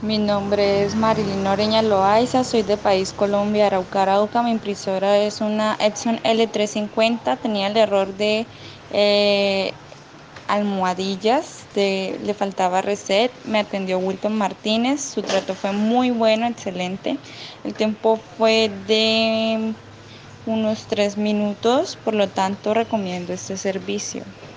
Mi nombre es Marilyn Oreña Loaiza, soy de país Colombia, Arauca, Arauca. Mi impresora es una Epson L350, tenía el error de eh, almohadillas, le faltaba reset. Me atendió Wilton Martínez, su trato fue muy bueno, excelente. El tiempo fue de unos tres minutos, por lo tanto recomiendo este servicio.